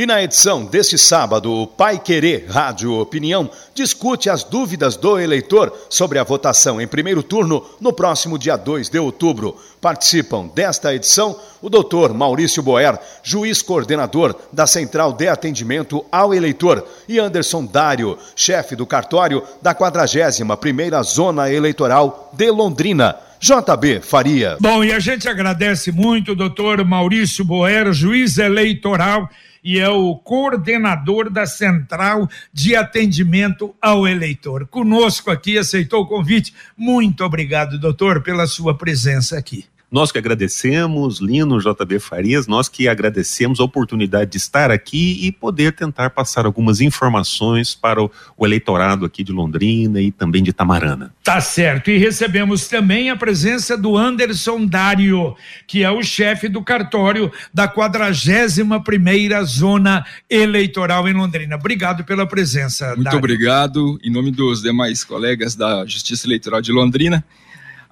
E na edição deste sábado, o Pai Querer Rádio Opinião discute as dúvidas do eleitor sobre a votação em primeiro turno no próximo dia 2 de outubro. Participam desta edição o doutor Maurício Boer, juiz coordenador da Central de Atendimento ao Eleitor, e Anderson Dário, chefe do cartório da 41ª Zona Eleitoral de Londrina. JB Faria. Bom, e a gente agradece muito o doutor Maurício Boer, juiz eleitoral e é o coordenador da Central de Atendimento ao Eleitor. Conosco aqui, aceitou o convite. Muito obrigado, doutor, pela sua presença aqui. Nós que agradecemos, Lino, JB Farias, nós que agradecemos a oportunidade de estar aqui e poder tentar passar algumas informações para o, o eleitorado aqui de Londrina e também de Tamarana. Tá certo. E recebemos também a presença do Anderson Dário, que é o chefe do cartório da 41 primeira Zona Eleitoral em Londrina. Obrigado pela presença. Muito Dário. obrigado. Em nome dos demais colegas da Justiça Eleitoral de Londrina.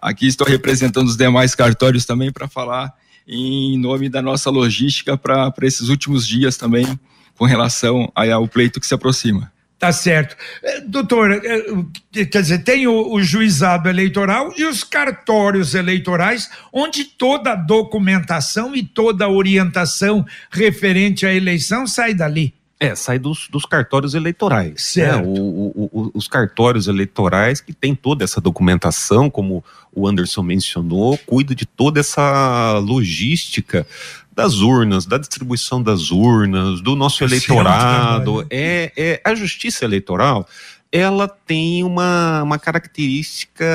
Aqui estou representando os demais cartórios também para falar em nome da nossa logística para esses últimos dias também, com relação ao pleito que se aproxima. Tá certo. Eh, doutor, eh, quer dizer, tem o, o, juizado eleitoral e os cartórios eleitorais, onde toda a documentação e toda a orientação referente à eleição sai dali. É, sai dos, dos cartórios eleitorais. Né? Certo. Né? O, o, o, os cartórios eleitorais que tem toda essa documentação, como o Anderson mencionou, cuida de toda essa logística das urnas, da distribuição das urnas, do nosso eleitorado. É, é, a justiça eleitoral ela tem uma, uma característica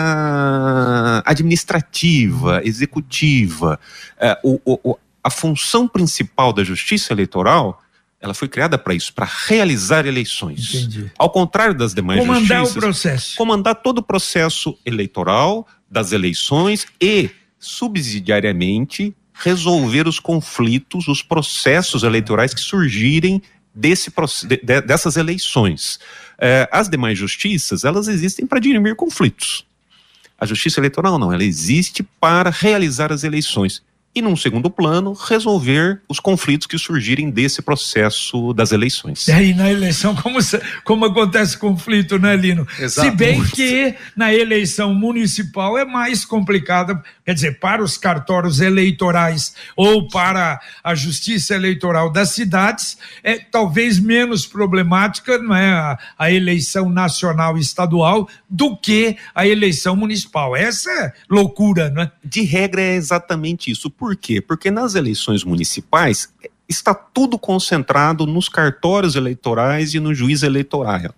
administrativa, executiva. É, o, o, a função principal da justiça eleitoral ela foi criada para isso, para realizar eleições. Entendi. Ao contrário das demais comandar justiças. Comandar o processo. Comandar todo o processo eleitoral das eleições e, subsidiariamente, resolver os conflitos, os processos eleitorais que surgirem desse, de, dessas eleições. É, as demais justiças, elas existem para dirimir conflitos. A justiça eleitoral não, ela existe para realizar as eleições e, num segundo plano, resolver os conflitos que surgirem desse processo das eleições. E aí, na eleição, como, como acontece conflito, né, Lino? Exato. Se bem que na eleição municipal é mais complicada, quer dizer, para os cartórios eleitorais ou para a justiça eleitoral das cidades, é talvez menos problemática não é, a, a eleição nacional e estadual do que a eleição municipal. Essa é loucura, né? De regra é exatamente isso por quê? Porque nas eleições municipais está tudo concentrado nos cartórios eleitorais e no juiz eleitoral.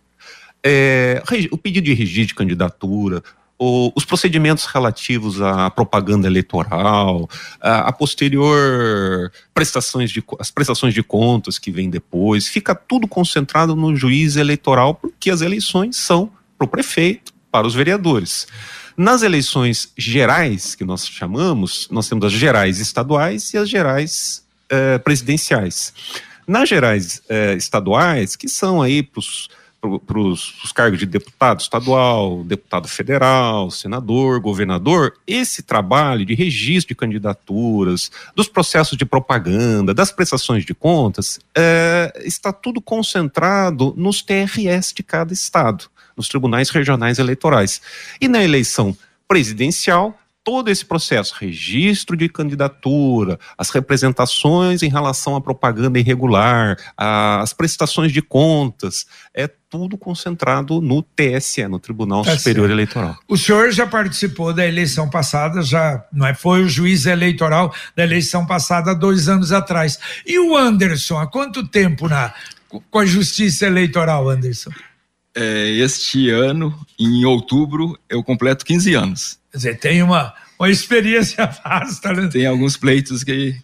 É, o pedido de registro de candidatura, o, os procedimentos relativos à propaganda eleitoral, a, a, posterior prestações de as prestações de contas que vêm depois, fica tudo concentrado no juiz eleitoral porque as eleições são para o prefeito, para os vereadores. Nas eleições gerais, que nós chamamos, nós temos as gerais estaduais e as gerais eh, presidenciais. Nas gerais eh, estaduais, que são aí para os cargos de deputado estadual, deputado federal, senador, governador, esse trabalho de registro de candidaturas, dos processos de propaganda, das prestações de contas, eh, está tudo concentrado nos TRS de cada estado nos tribunais regionais eleitorais. E na eleição presidencial, todo esse processo, registro de candidatura, as representações em relação à propaganda irregular, as prestações de contas, é tudo concentrado no TSE, no Tribunal tá Superior certo. Eleitoral. O senhor já participou da eleição passada, já não é? Foi o juiz eleitoral da eleição passada dois anos atrás. E o Anderson, há quanto tempo na com a Justiça Eleitoral, Anderson? É, este ano, em outubro, eu completo 15 anos. Quer dizer, tem uma, uma experiência vasta, né? Tem alguns pleitos que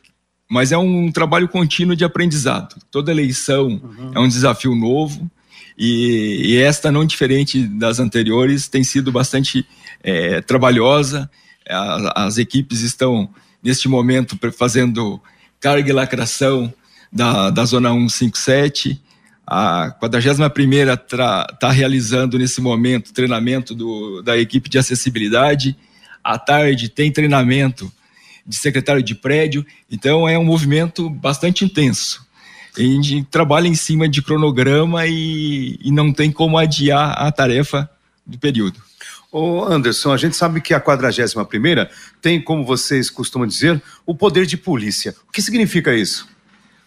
mas é um trabalho contínuo de aprendizado. Toda eleição uhum. é um desafio novo e, e, esta, não diferente das anteriores, tem sido bastante é, trabalhosa. A, as equipes estão, neste momento, fazendo carga e lacração da, da Zona 157. A 41 está realizando, nesse momento, treinamento do, da equipe de acessibilidade. À tarde, tem treinamento de secretário de prédio. Então, é um movimento bastante intenso. A gente trabalha em cima de cronograma e, e não tem como adiar a tarefa do período. Ô Anderson, a gente sabe que a 41 primeira tem, como vocês costumam dizer, o poder de polícia. O que significa isso?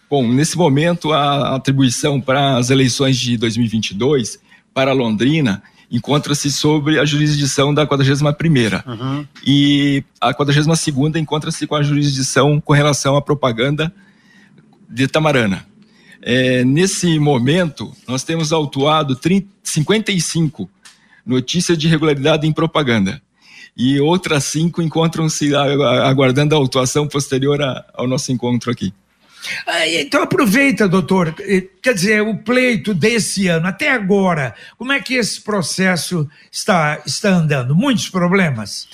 Bom, nesse momento a atribuição para as eleições de 2022 para Londrina encontra-se sobre a jurisdição da 41 primeira uhum. e a 42 segunda encontra-se com a jurisdição com relação à propaganda de Tamarana. É, nesse momento, nós temos autuado 30, 55 notícias de irregularidade em propaganda. E outras cinco encontram-se aguardando a autuação posterior a, ao nosso encontro aqui. Ah, então aproveita, doutor. Quer dizer, o pleito desse ano, até agora, como é que esse processo está, está andando? Muitos problemas?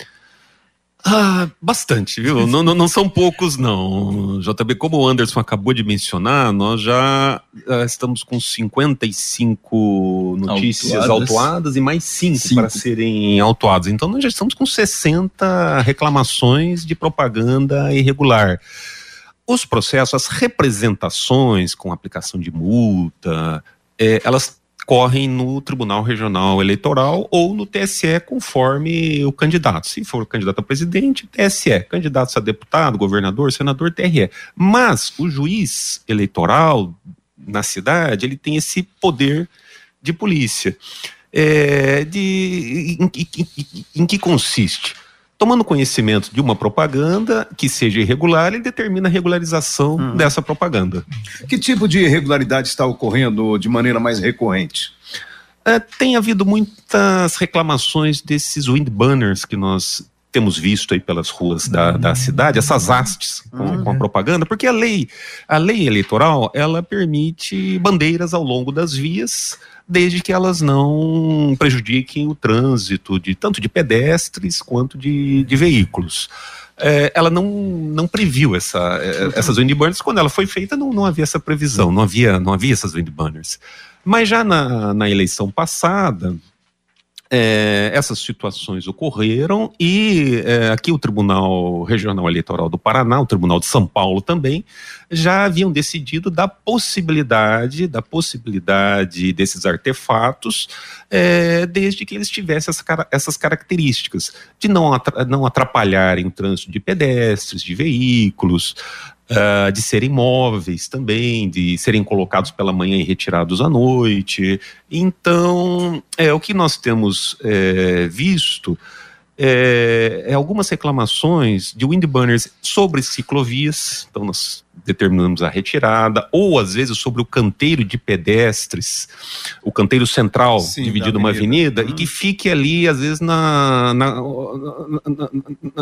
Ah, bastante, viu? não, não, não, são poucos, não. JB, como o Anderson acabou de mencionar, nós já uh, estamos com 55 notícias autuadas, autuadas e mais 5 para serem autuadas. Então, nós já estamos com 60 reclamações de propaganda irregular. Os processos, as representações com aplicação de multa, é, elas correm no Tribunal Regional Eleitoral ou no TSE, conforme o candidato. Se for candidato a presidente, TSE. Candidatos a deputado, governador, senador, TRE. Mas o juiz eleitoral na cidade, ele tem esse poder de polícia. É, de, em, em, em que consiste? Tomando conhecimento de uma propaganda que seja irregular, ele determina a regularização uhum. dessa propaganda. Que tipo de irregularidade está ocorrendo de maneira mais recorrente? É, tem havido muitas reclamações desses wind banners que nós temos visto aí pelas ruas da, da cidade, essas hastes com, uhum. com, a propaganda, porque a lei, a lei eleitoral, ela permite bandeiras ao longo das vias, desde que elas não prejudiquem o trânsito de tanto de pedestres quanto de, de veículos. É, ela não, não previu essa, é, essas windburners. Quando ela foi feita, não, não havia essa previsão, não havia, não havia essas windburners. Mas já na, na eleição passada, é, essas situações ocorreram e é, aqui o Tribunal Regional Eleitoral do Paraná, o Tribunal de São Paulo também, já haviam decidido da possibilidade, da possibilidade desses artefatos, é, desde que eles tivessem essa, essas características de não, não atrapalharem o trânsito de pedestres, de veículos, uh, de serem móveis também, de serem colocados pela manhã e retirados à noite. Então, é o que nós temos é, visto é, é, algumas reclamações de windburners sobre ciclovias, então nós determinamos a retirada, ou às vezes sobre o canteiro de pedestres, o canteiro central Sim, dividido numa avenida, uhum. e que fique ali, às vezes, na, na, na,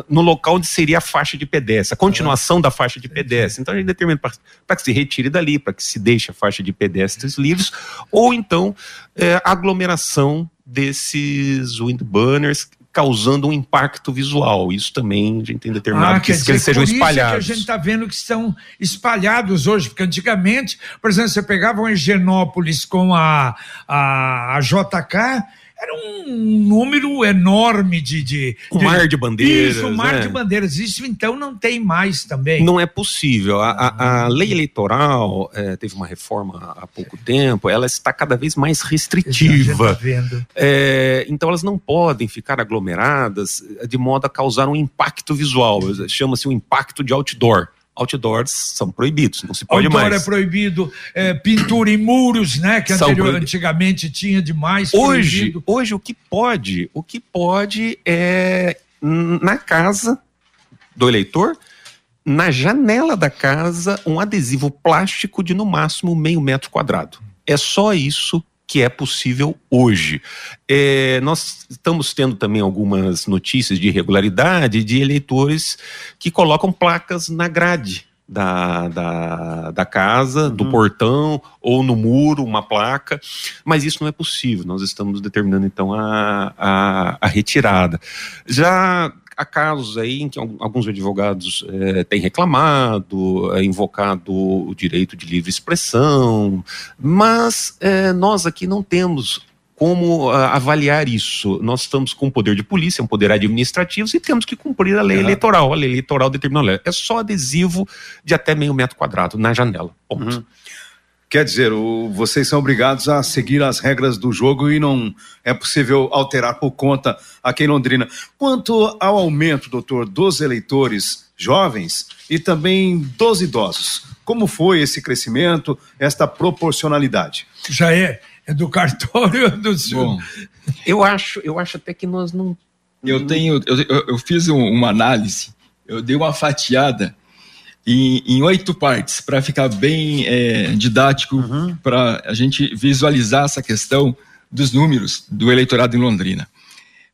no local onde seria a faixa de pedestre, a continuação uhum. da faixa de pedestre. Então a gente determina para que se retire dali, para que se deixe a faixa de pedestres livres, ou então é, aglomeração desses windburners causando um impacto visual. Isso também a gente tem determinado ah, que, dizer, que eles sejam espalhados. que a gente está vendo que estão espalhados hoje, porque antigamente, por exemplo, você pegava um Higienópolis com a, a, a JK, era um número enorme de. de um mar de bandeiras. Isso, um mar né? de bandeiras. Isso então não tem mais também. Não é possível. A, a, a lei eleitoral é, teve uma reforma há pouco tempo, ela está cada vez mais restritiva. Tá vendo. É, então elas não podem ficar aglomeradas de modo a causar um impacto visual. Chama-se o um impacto de outdoor outdoors são proibidos, não se pode Outdoor mais. Outdoor é proibido, é, pintura em muros, né, que anterior, antigamente tinha demais. Hoje, proibido. hoje o que pode, o que pode é na casa do eleitor, na janela da casa, um adesivo plástico de no máximo meio metro quadrado. É só isso que é possível hoje. É, nós estamos tendo também algumas notícias de irregularidade de eleitores que colocam placas na grade da, da, da casa, uhum. do portão, ou no muro, uma placa, mas isso não é possível. Nós estamos determinando então a, a, a retirada. Já há casos aí em que alguns advogados é, têm reclamado, é, invocado o direito de livre expressão, mas é, nós aqui não temos como uh, avaliar isso. Nós estamos com o poder de polícia, um poder administrativo, e temos que cumprir a lei uhum. eleitoral. A lei eleitoral determina a lei. É só adesivo de até meio metro quadrado na janela. Ponto. Uhum. Quer dizer, o, vocês são obrigados a seguir as regras do jogo e não é possível alterar por conta aqui em Londrina. Quanto ao aumento, doutor, dos eleitores jovens e também dos idosos, como foi esse crescimento, esta proporcionalidade? Já é é do cartório do senhor? Bom, eu acho, eu acho até que nós não. Eu tenho, eu, eu fiz uma análise, eu dei uma fatiada em, em oito partes para ficar bem é, didático, uhum. para a gente visualizar essa questão dos números do eleitorado em Londrina.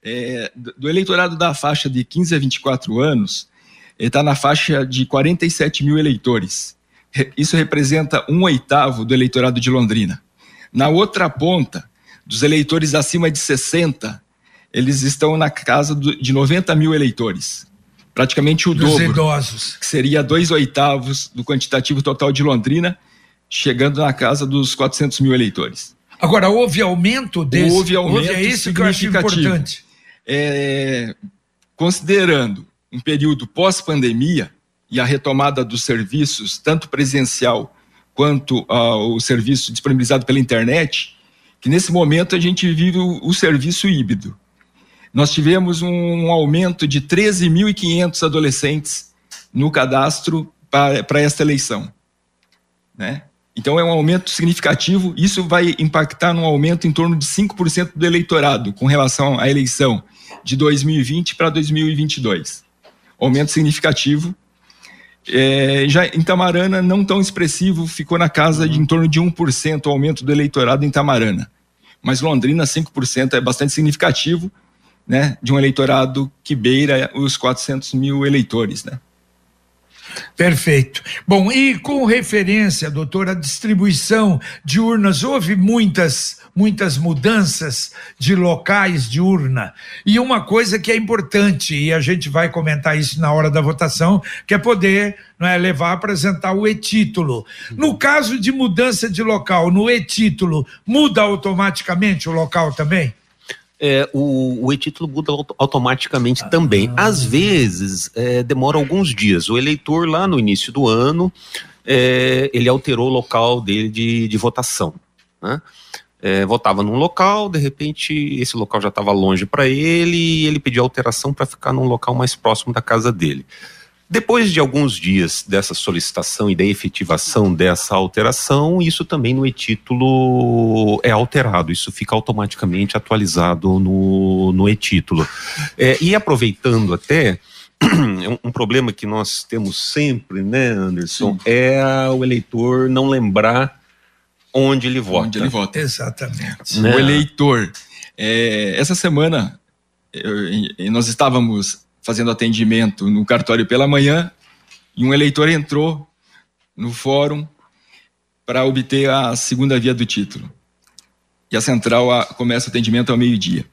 É, do eleitorado da faixa de 15 a 24 anos, está na faixa de 47 mil eleitores. Isso representa um oitavo do eleitorado de Londrina. Na outra ponta, dos eleitores acima de 60, eles estão na casa de 90 mil eleitores. Praticamente o dos dobro. idosos. Que seria dois oitavos do quantitativo total de Londrina, chegando na casa dos 400 mil eleitores. Agora, houve aumento desse? Houve aumento houve, é isso que eu acho importante. É, considerando um período pós-pandemia e a retomada dos serviços, tanto presencial quanto ao serviço disponibilizado pela internet, que nesse momento a gente vive o, o serviço híbrido. Nós tivemos um aumento de 13.500 adolescentes no cadastro para esta eleição. Né? Então é um aumento significativo, isso vai impactar num aumento em torno de 5% do eleitorado com relação à eleição de 2020 para 2022. Aumento significativo é, já em Tamarana, não tão expressivo, ficou na casa de em torno de 1% o aumento do eleitorado em Tamarana. Mas Londrina, 5% é bastante significativo, né, de um eleitorado que beira os 400 mil eleitores, né. Perfeito. Bom, e com referência, doutor, à distribuição de urnas, houve muitas, muitas mudanças de locais de urna. E uma coisa que é importante, e a gente vai comentar isso na hora da votação, que é poder não é, levar a apresentar o e-título. No caso de mudança de local, no e-título, muda automaticamente o local também? É, o, o e-título muda automaticamente ah, também. Às vezes, é, demora alguns dias. O eleitor, lá no início do ano, é, ele alterou o local dele de, de votação. Né? É, votava num local, de repente esse local já estava longe para ele e ele pediu alteração para ficar num local mais próximo da casa dele. Depois de alguns dias dessa solicitação e da efetivação dessa alteração, isso também no e-título é alterado, isso fica automaticamente atualizado no, no e-título. É, e aproveitando até, um problema que nós temos sempre, né, Anderson, Sim. é o eleitor não lembrar onde ele vota. Onde ele vota. Exatamente. Né? O eleitor. É, essa semana eu, nós estávamos fazendo atendimento no cartório pela manhã e um eleitor entrou no fórum para obter a segunda via do título. E a central a, começa o atendimento ao meio-dia.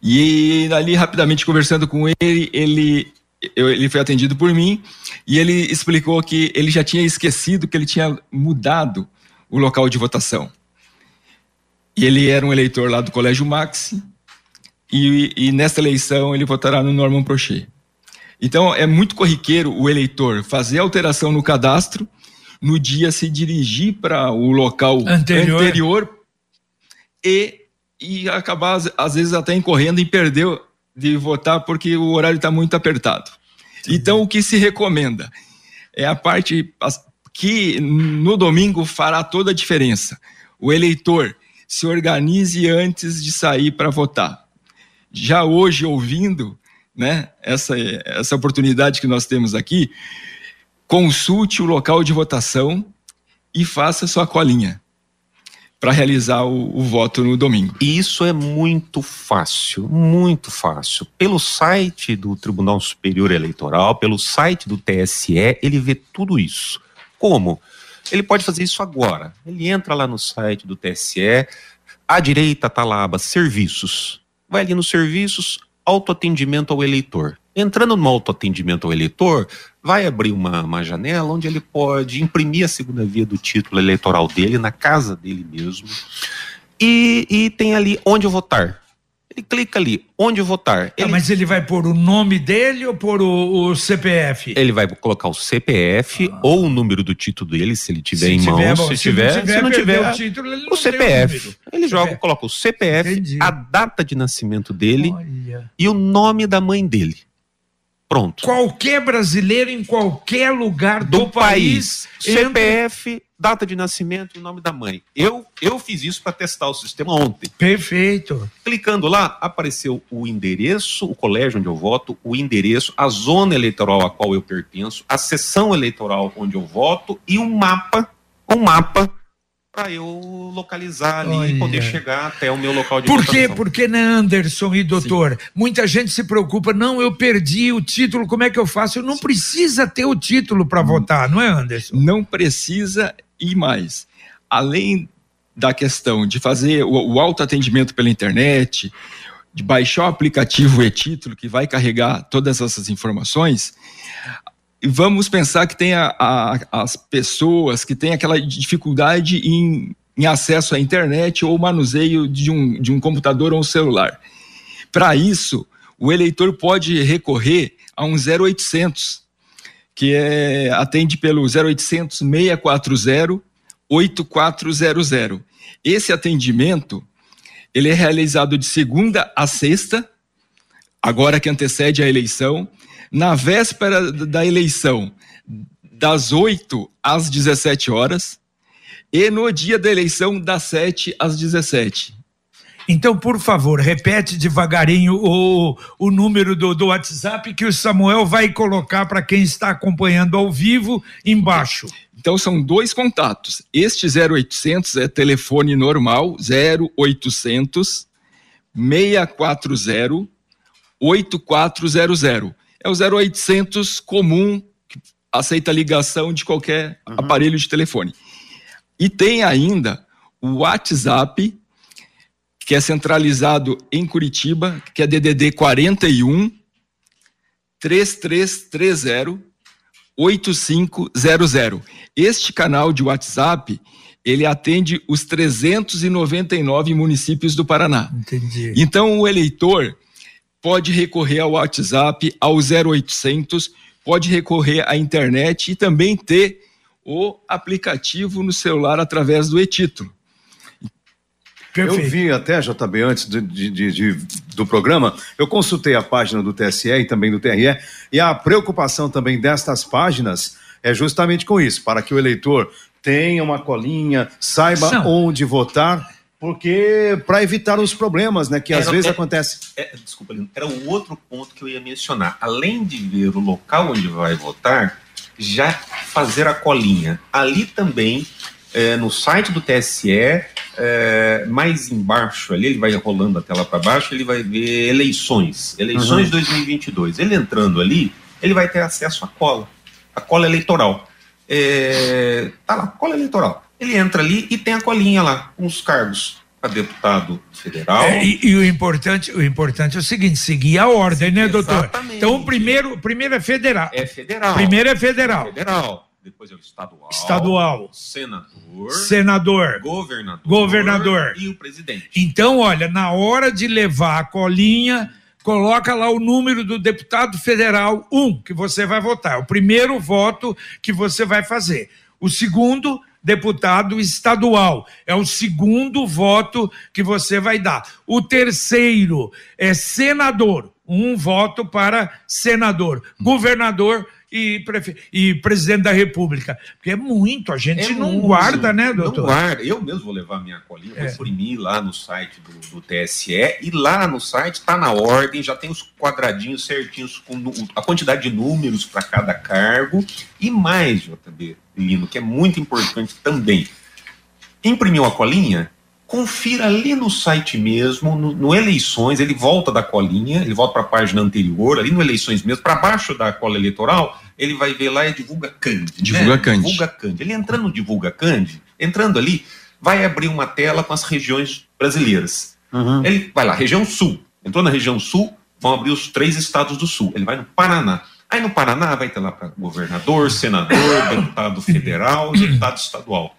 E ali, rapidamente conversando com ele, ele, eu, ele foi atendido por mim e ele explicou que ele já tinha esquecido que ele tinha mudado o local de votação. E ele era um eleitor lá do Colégio Maxi e, e nesta eleição ele votará no Norman Prochet. Então é muito corriqueiro o eleitor fazer alteração no cadastro, no dia se dirigir para o local anterior, anterior e, e acabar, às vezes, até incorrendo em perder de votar porque o horário está muito apertado. Sim. Então, o que se recomenda é a parte que no domingo fará toda a diferença. O eleitor se organize antes de sair para votar já hoje ouvindo né, essa, essa oportunidade que nós temos aqui, consulte o local de votação e faça sua colinha. para realizar o, o, voto no domingo. E isso é muito fácil, muito fácil. Pelo site do Tribunal Superior Eleitoral, pelo site do TSE, ele vê tudo isso. Como? Ele pode fazer isso agora. Ele entra lá no site do TSE, à direita está lá a aba Serviços. Vai ali nos Serviços, Autoatendimento ao Eleitor. Entrando no autoatendimento ao eleitor, vai abrir uma, uma janela onde ele pode imprimir a segunda via do título eleitoral dele, na casa dele mesmo. E, e tem ali onde votar. Ele clica ali, onde votar. Tá, ele... mas ele vai pôr o nome dele ou pôr o, o CPF? Ele vai colocar o CPF ah. ou o número do título dele, se ele tiver se em tiver, mãos. Bom, se, se, tiver, tiver, se não tiver, o, título, ele o CPF. O ele joga, CPF. coloca o CPF, Entendi. a data de nascimento dele Olha. e o nome da mãe dele. Pronto. Qualquer brasileiro em qualquer lugar do, do país, país CPF, data de nascimento e o nome da mãe. Eu eu fiz isso para testar o sistema ontem. Perfeito. Clicando lá, apareceu o endereço, o colégio onde eu voto, o endereço, a zona eleitoral a qual eu pertenço, a sessão eleitoral onde eu voto e um mapa, um mapa para eu localizar ali Olha. e poder chegar até o meu local de Por quê? Porque, né, Anderson e doutor, Sim. muita gente se preocupa, não, eu perdi o título, como é que eu faço? Eu não Sim. precisa ter o título para votar, não é, Anderson? Não precisa e mais. Além da questão de fazer o, o autoatendimento pela internet, de baixar o aplicativo e-título que vai carregar todas essas informações, vamos pensar que tem a, a, as pessoas que têm aquela dificuldade em, em, acesso à internet ou manuseio de um, de um computador ou um celular. Para isso, o eleitor pode recorrer a um 0800, que é, atende pelo 0800 640 8400. Esse atendimento ele é realizado de segunda a sexta, agora que antecede a eleição, na véspera da eleição, das 8 às 17 horas, e no dia da eleição, das 7 às 17. Então, por favor, repete devagarinho o, o número do, do WhatsApp que o Samuel vai colocar para quem está acompanhando ao vivo embaixo. Então, são dois contatos. Este 0800 é telefone normal, 0800 640 8400 é o 0800 comum, que aceita ligação de qualquer uhum. aparelho de telefone. E tem ainda o WhatsApp, que é centralizado em Curitiba, que é DDD 41 3330 8500. Este canal de WhatsApp, ele atende os 399 municípios do Paraná. Entendi. Então o eleitor pode recorrer ao WhatsApp, ao 0800, pode recorrer à internet e também ter o aplicativo no celular através do e-título. Perfeito. Eu vi até, JB, antes de, de, de, do programa, eu consultei a página do TSE e também do TRE, e a preocupação também destas páginas é justamente com isso, para que o eleitor tenha uma colinha, saiba São. onde votar porque para evitar os problemas, né, que às vezes acontece. É, desculpa, era o outro ponto que eu ia mencionar. Além de ver o local onde vai votar, já fazer a colinha. Ali também, é, no site do TSE, é, mais embaixo ali, ele vai rolando a tela para baixo, ele vai ver eleições, eleições uhum. 2022. Ele entrando ali, ele vai ter acesso à cola, a cola eleitoral. É, tá lá, cola eleitoral. Ele entra ali e tem a colinha lá, com os cargos para deputado federal. É, e, e, o importante, o importante é o seguinte, seguir a ordem, né, doutor? Exatamente. Então o primeiro, primeiro é federal. É federal. Primeiro é federal. Federal. Depois é o estadual. Estadual. Senador. Senador. Governador. Governador. E o presidente. Então, olha, na hora de levar a colinha, coloca lá o número do deputado federal, um, que você vai votar. O primeiro voto que você vai fazer. O segundo deputado estadual. É o segundo voto que você vai dar. O terceiro é senador, um voto para senador. Governador e, prefe... e presidente da República. Porque é muito, a gente é não muito, guarda, né, doutor? Não guarda. Eu mesmo vou levar minha colinha, vou é. imprimir lá no site do, do, TSE, e lá no site está na ordem, já tem os quadradinhos certinhos com a quantidade de números para cada cargo, e mais, JB Lino, que é muito importante também. Imprimiu a colinha? confira ali no site mesmo, no, no, Eleições, ele volta da colinha, ele volta para a página anterior, ali no Eleições mesmo, para baixo da cola eleitoral, ele vai ver lá e Divulga Cande. Divulga né? Divulga Cande. Ele entrando no Divulga Cande, entrando ali, vai abrir uma tela com as regiões brasileiras. Uhum. Ele vai lá, região sul. Entrou na região sul, vão abrir os três estados do sul. Ele vai no Paraná. Aí no Paraná vai ter lá para governador, senador, deputado federal, deputado estadual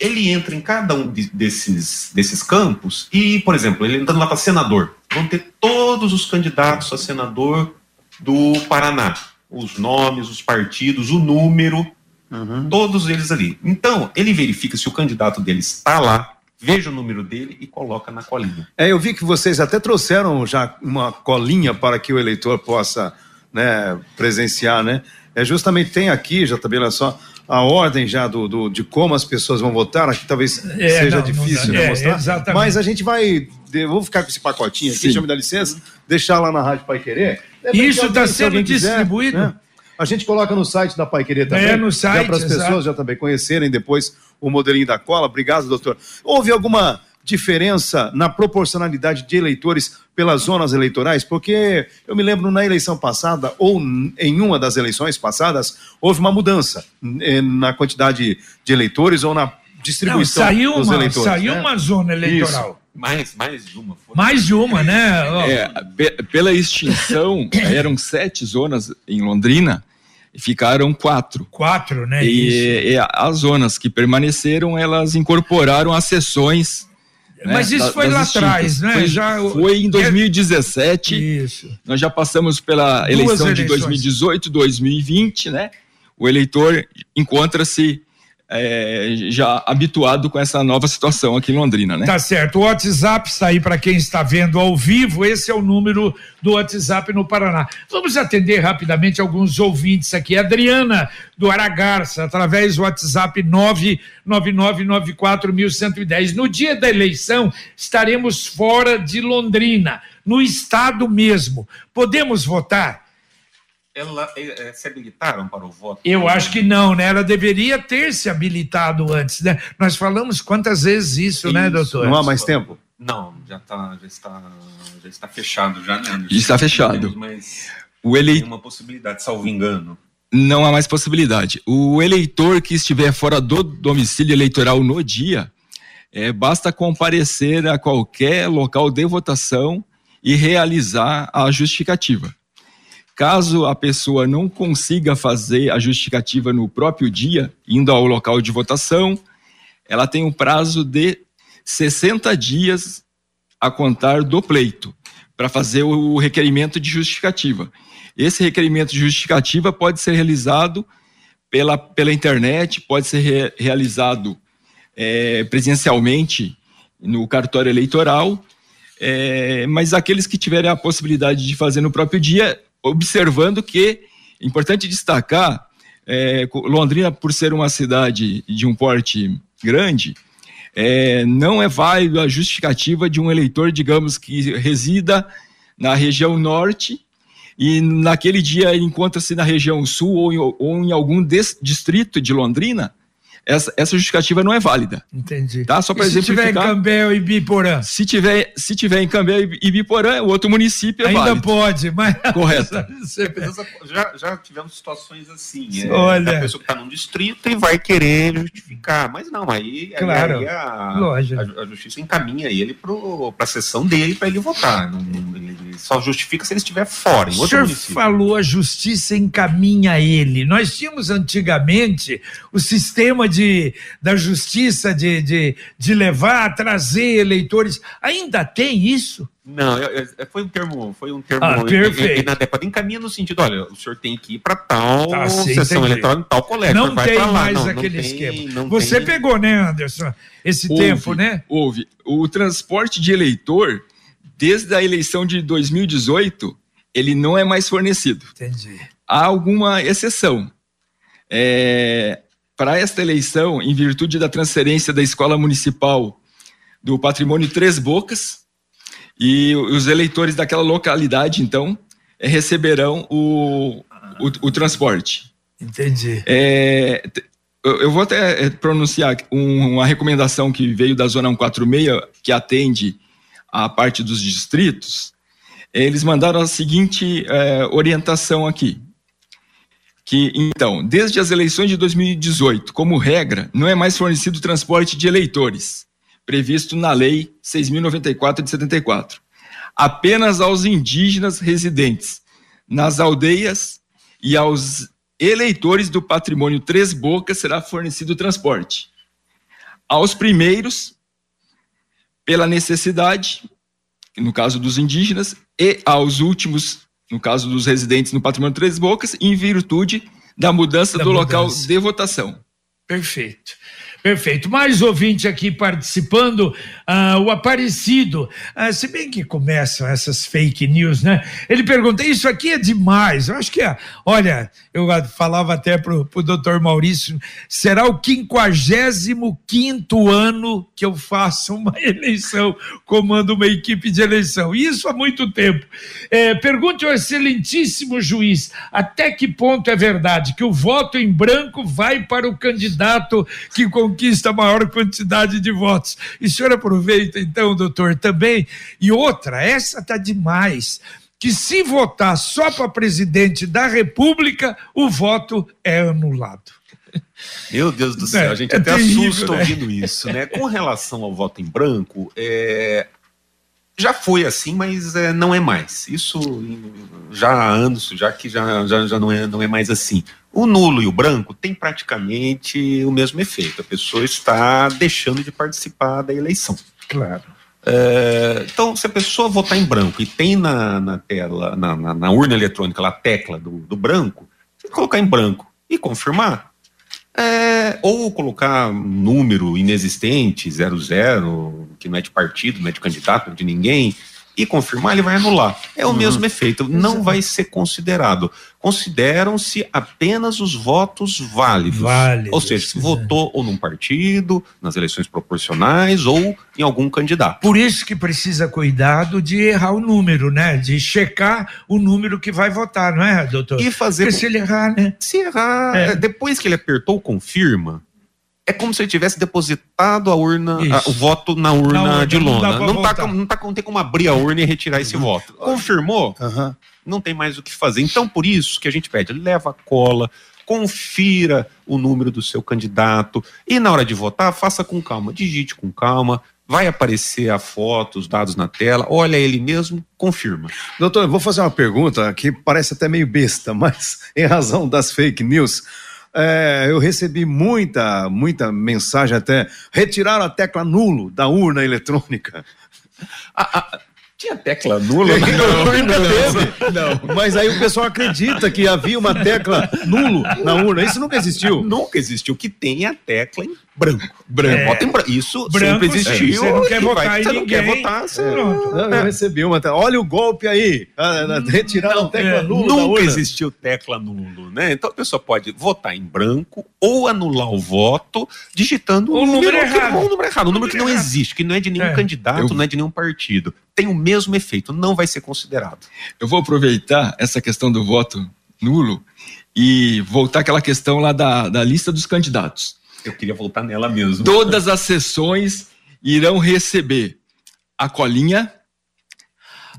ele entra em cada um de, desses, desses campos e, por exemplo, ele entrando lá para senador, vão ter todos os candidatos a senador do Paraná, os nomes, os partidos, o número, uhum. todos eles ali. Então, ele verifica se o candidato dele está lá, veja o número dele e coloca na colinha. É, eu vi que vocês até trouxeram já uma colinha para que o eleitor possa né, presenciar, né? É justamente tem aqui, já também olha só, a ordem já do, do, de como as pessoas vão votar, aqui talvez é, seja não, difícil não, né, é, mostrar. Exatamente. Mas a gente vai. Eu vou ficar com esse pacotinho aqui, deixa eu me dar licença, deixar lá na Rádio Pai Querer. Isso está sendo distribuído. Quiser, né? A gente coloca no site da Pai Querer também. É, no site. Para as pessoas já também conhecerem depois o modelinho da cola. Obrigado, doutor. Houve alguma diferença na proporcionalidade de eleitores pelas zonas eleitorais? Porque eu me lembro na eleição passada, ou em uma das eleições passadas, houve uma mudança eh, na quantidade de eleitores ou na distribuição Não, saiu dos uma, eleitores. Saiu né? uma zona eleitoral. Isso. Mais, mais de uma. Mais de uma, né? É, pela extinção, eram sete zonas em Londrina, ficaram quatro. Quatro, né? E, e, as zonas que permaneceram, elas incorporaram as sessões né? Mas isso foi lá atrás, né? Foi, já, foi em 2017. Isso. Nós já passamos pela eleição de 2018, 2020, né? O eleitor encontra-se é, já habituado com essa nova situação aqui em Londrina, né? Tá certo. O WhatsApp está aí para quem está vendo ao vivo. Esse é o número do WhatsApp no Paraná. Vamos atender rapidamente alguns ouvintes aqui. Adriana do Aragarça, através do WhatsApp 99994110. No dia da eleição estaremos fora de Londrina, no estado mesmo. Podemos votar? Ela é, se habilitaram para o voto? Eu acho que não, né? Ela deveria ter se habilitado antes, né? Nós falamos quantas vezes isso, isso. né, doutor? Não há mais tempo? Não, já, tá, já, está, já está fechado, já, né? está fechado. Mas o ele... tem uma possibilidade, salvo engano. Não há mais possibilidade. O eleitor que estiver fora do domicílio eleitoral no dia, é, basta comparecer a qualquer local de votação e realizar a justificativa. Caso a pessoa não consiga fazer a justificativa no próprio dia, indo ao local de votação, ela tem um prazo de 60 dias a contar do pleito para fazer o requerimento de justificativa. Esse requerimento de justificativa pode ser realizado pela, pela internet, pode ser re, realizado é, presencialmente no cartório eleitoral, é, mas aqueles que tiverem a possibilidade de fazer no próprio dia, observando que, importante destacar, é, Londrina, por ser uma cidade de um porte grande, é, não é válido a justificativa de um eleitor, digamos, que resida na região norte e naquele dia encontra-se na região sul ou em, ou em algum distrito de Londrina, essa, essa justificativa não é válida. Entendi. Tá? Só para exemplificar. Se tiver em Cambé e Biporã. Se tiver, se tiver em Cambé e Biporã, o outro município é Ainda válido. pode, mas. Correto. já, já tivemos situações assim. É, Olha. A pessoa que está num distrito e vai querer justificar. Mas não, aí, claro. aí a, a, a, justiça encaminha ele para a sessão dele para ele votar. Não, ele só justifica se ele estiver fora. Em outro o senhor município. falou a justiça encaminha ele. Nós tínhamos antigamente o sistema de, da justiça de, de, de levar, trazer eleitores. Ainda tem isso? Não, foi um termo, foi um termo ah, perfeito. inadequado. Encaminha no sentido, olha, o senhor tem que ir para tal tá, sessão eleitoral, tal colégio. Não tem mais não, aquele não esquema. Você tem... pegou, né, Anderson, esse houve, tempo, né? Houve. O transporte de eleitor, desde a eleição de 2018, ele não é mais fornecido. Entendi. Há alguma exceção. É, para esta eleição, em virtude da transferência da Escola Municipal do Patrimônio Três Bocas, e os eleitores daquela localidade, então, é, receberão o, o, o transporte. Entendi. É, eu vou até é, pronunciar uma recomendação que veio da Zona 146, que atende a parte dos distritos. Eles mandaram a seguinte é, orientação aqui. Que, então, desde as eleições de 2018, como regra, não é mais fornecido transporte de eleitores, previsto na Lei 6.094 de 74, apenas aos indígenas residentes nas aldeias e aos eleitores do patrimônio Três Bocas será fornecido transporte. Aos primeiros, pela necessidade, no caso dos indígenas, e aos últimos, no caso dos residentes no patrimônio Três Bocas, em virtude da mudança da do mudança. local de votação. Perfeito. Perfeito. Mais ouvinte aqui participando, uh, o Aparecido. Uh, se bem que começam essas fake news, né? Ele pergunta: Isso aqui é demais. Eu acho que é. Olha, eu falava até pro, pro doutor Maurício: será o 55 ano que eu faço uma eleição, comando uma equipe de eleição. Isso há muito tempo. É, pergunte ao excelentíssimo juiz: até que ponto é verdade que o voto em branco vai para o candidato que conquista a maior quantidade de votos. E o senhor aproveita, então, doutor, também. E outra, essa está demais. Que se votar só para presidente da República, o voto é anulado. Meu Deus do céu, é, a gente é até terrível, assusta né? ouvindo isso, né? Com relação ao voto em branco, é, já foi assim, mas é, não é mais. Isso já há anos, já que já, já, já não, é, não é mais assim. O nulo e o branco têm praticamente o mesmo efeito. A pessoa está deixando de participar da eleição. Claro. É, então, se a pessoa votar em branco e tem na, na tela, na, na, na urna eletrônica lá a tecla do, do branco, colocar em branco e confirmar, é, ou colocar um número inexistente, 00, que não é de partido, não é de candidato, de ninguém, e confirmar, ele vai anular. É o uhum. mesmo efeito, não vai ser considerado. Consideram-se apenas os votos válidos. válidos ou seja, se é. votou ou num partido, nas eleições proporcionais, ou em algum candidato. Por isso que precisa cuidado de errar o número, né? De checar o número que vai votar, não é, doutor? E fazer. Porque se ele errar, né? Se errar, é. depois que ele apertou confirma, é como se ele tivesse depositado a urna, a, o voto na urna, na urna de lona. Não, não, tá, não, tá, não tem como abrir a urna e retirar esse uhum. voto. Confirmou? Uhum. Não tem mais o que fazer. Então, por isso que a gente pede, leva a cola, confira o número do seu candidato e na hora de votar, faça com calma, digite com calma, vai aparecer a foto, os dados na tela, olha ele mesmo, confirma. Doutor, eu vou fazer uma pergunta que parece até meio besta, mas em razão das fake news, é, eu recebi muita, muita mensagem até. Retiraram a tecla nulo da urna eletrônica. A, a, tinha tecla nula não, urna? Não, não. Mas aí o pessoal acredita que havia uma tecla nulo na urna. Isso nunca existiu. Nunca existiu. Que tem a tecla em branco. Branco. É. Bota em branco. Isso branco, sempre existiu. Você não quer votar vai, ninguém. Não quer votar, você... É. Não, eu recebi uma. Olha o golpe aí. Retiraram a tecla é, nulo Nunca existiu tecla nulo, né? Então a pessoa pode votar em branco ou anular o voto digitando o um número, número errado. Um número errado. Um número que não existe, que não é de nenhum é. candidato, eu... não é de nenhum partido. Tem o mesmo efeito, não vai ser considerado. Eu vou aproveitar essa questão do voto nulo e voltar àquela questão lá da, da lista dos candidatos. Eu queria voltar nela mesmo. Todas as sessões irão receber a colinha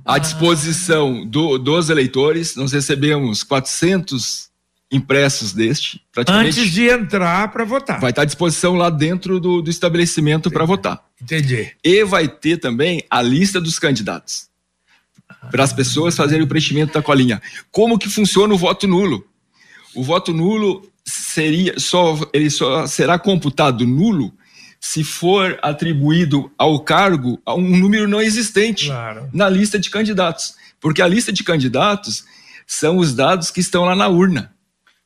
à disposição do, dos eleitores. Nós recebemos 400 impressos deste. Antes de entrar para votar. Vai estar à disposição lá dentro do, do estabelecimento para votar. Entendi. E vai ter também a lista dos candidatos. Para as pessoas fazerem o preenchimento da colinha. Como que funciona o voto nulo? O voto nulo seria só ele só será computado nulo se for atribuído ao cargo um número não existente claro. na lista de candidatos, porque a lista de candidatos são os dados que estão lá na urna.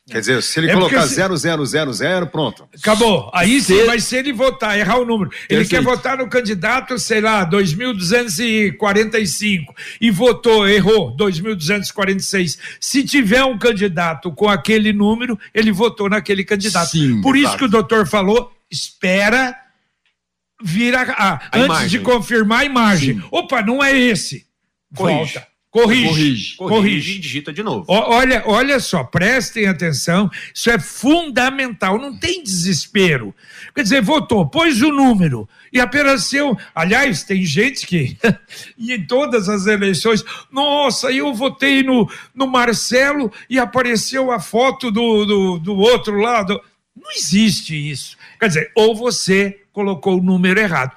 Quer dizer, se ele é colocar se... 0000, pronto. Acabou. Aí sim, se... mas se ele votar, errar o número, ele Perfeito. quer votar no candidato, sei lá, 2245 e votou, errou, 2246. Se tiver um candidato com aquele número, ele votou naquele candidato. Sim, Por isso que o doutor falou, espera vir a, a, a antes imagem. de confirmar a imagem. Sim. Opa, não é esse. Corrige. Volta Corrige. Corrige. Corrige. digita de novo. olha, olha só, prestem atenção, isso é fundamental, não tem desespero. Quer dizer, votou, pôs o número e apareceu. Aliás, tem gente que, e em todas as eleições, nossa, eu votei no, no Marcelo e apareceu a foto do, do, do outro lado. Não existe isso. Quer dizer, ou você colocou o número errado.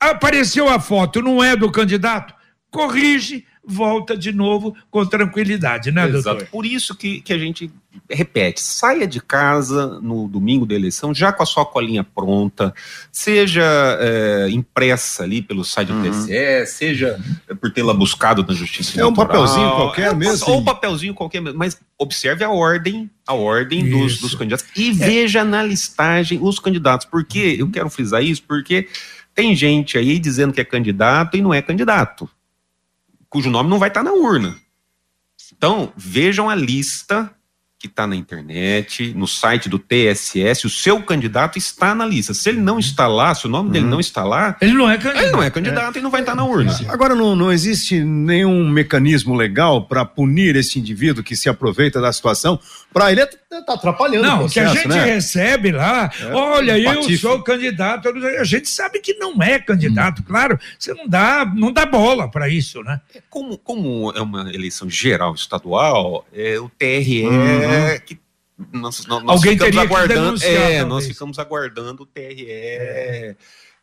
Apareceu a foto, não é do candidato? Corrige volta de novo com tranquilidade, né, Exato. doutor? Por isso que, que a gente repete, saia de casa no domingo da eleição já com a sua colinha pronta, seja é, impressa ali pelo site uhum. do TSE, seja por tê-la buscado na Justiça É um papelzinho qualquer é, mesmo? Ou um papelzinho qualquer mesmo, mas observe a ordem, a ordem dos, dos, candidatos e é. veja na listagem os candidatos, porque eu quero frisar isso, porque tem gente aí dizendo que é candidato e não é candidato cujo nome não vai estar na urna. Então, vejam a lista que está na internet, no site do TSS, o seu candidato está na lista. Se ele não está lá, se o nome dele uhum. não está lá, ele não é candidato. Ele não é candidato é. e não vai estar na urna. Agora, não, não existe nenhum mecanismo legal para punir esse indivíduo que se aproveita da situação para ele tá atrapalhando não, o processo, que a gente né? recebe lá, é, olha, um eu sou candidato, a gente sabe que não é candidato, hum. claro, você não dá, não dá bola para isso, né? É, como, como é uma eleição geral estadual, é, o TRE uhum. que nós, nós, nós Alguém ficamos aguardando, é, nós ficamos aguardando o TRE é.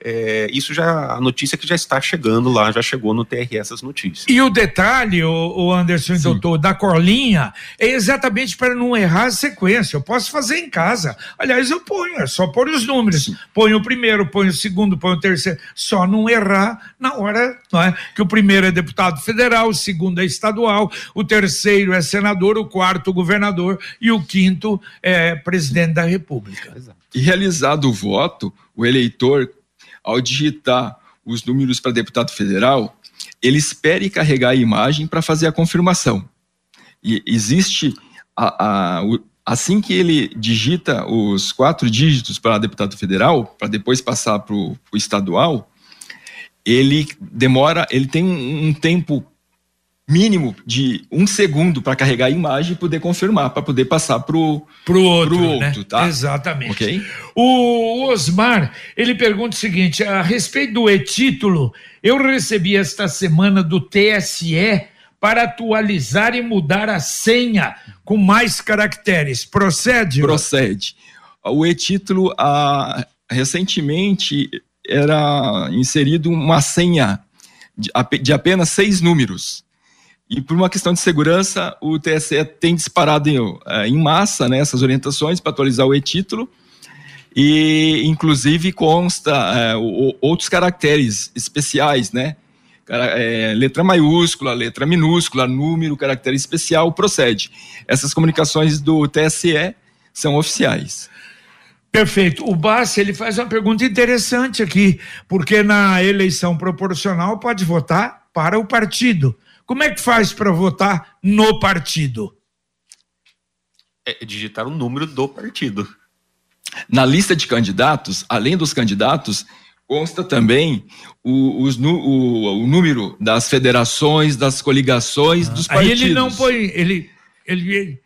É, isso já, a notícia que já está chegando lá, já chegou no TRE essas notícias. E o detalhe, o, o Anderson e doutor, da corlinha, é exatamente para não errar a sequência. Eu posso fazer em casa. Aliás, eu ponho, é só pôr os números. Sim. Ponho o primeiro, ponho o segundo, ponho o terceiro. Só não errar na hora, não é? Que o primeiro é deputado federal, o segundo é estadual, o terceiro é senador, o quarto governador e o quinto é presidente da República. E realizado o voto, o eleitor ao digitar os números para deputado federal, ele espere carregar a imagem para fazer a confirmação. E existe a, a, o, assim que ele digita os quatro dígitos para deputado federal, para depois passar para o estadual, ele demora, ele tem um, um tempo mínimo de um segundo para carregar a imagem e poder confirmar, para poder passar para o outro, pro outro né? tá? Exatamente. Okay? O Osmar, ele pergunta o seguinte, a respeito do e-título, eu recebi esta semana do TSE para atualizar e mudar a senha com mais caracteres. Procede? Procede. O e-título, ah, recentemente, era inserido uma senha de, de apenas seis números. E por uma questão de segurança, o TSE tem disparado em, eh, em massa né, essas orientações para atualizar o e-título e inclusive consta é, outros caracteres especiais, né? É, letra maiúscula, letra minúscula, número, caractere especial, procede. Essas comunicações do TSE são oficiais. Perfeito. O Bassi, ele faz uma pergunta interessante aqui, porque na eleição proporcional pode votar para o partido, como é que faz para votar no partido? É digitar o número do partido. Na lista de candidatos, além dos candidatos, consta também o, os, o, o número das federações, das coligações, ah, dos partidos. Aí ele não põe. Ele, ele, ele,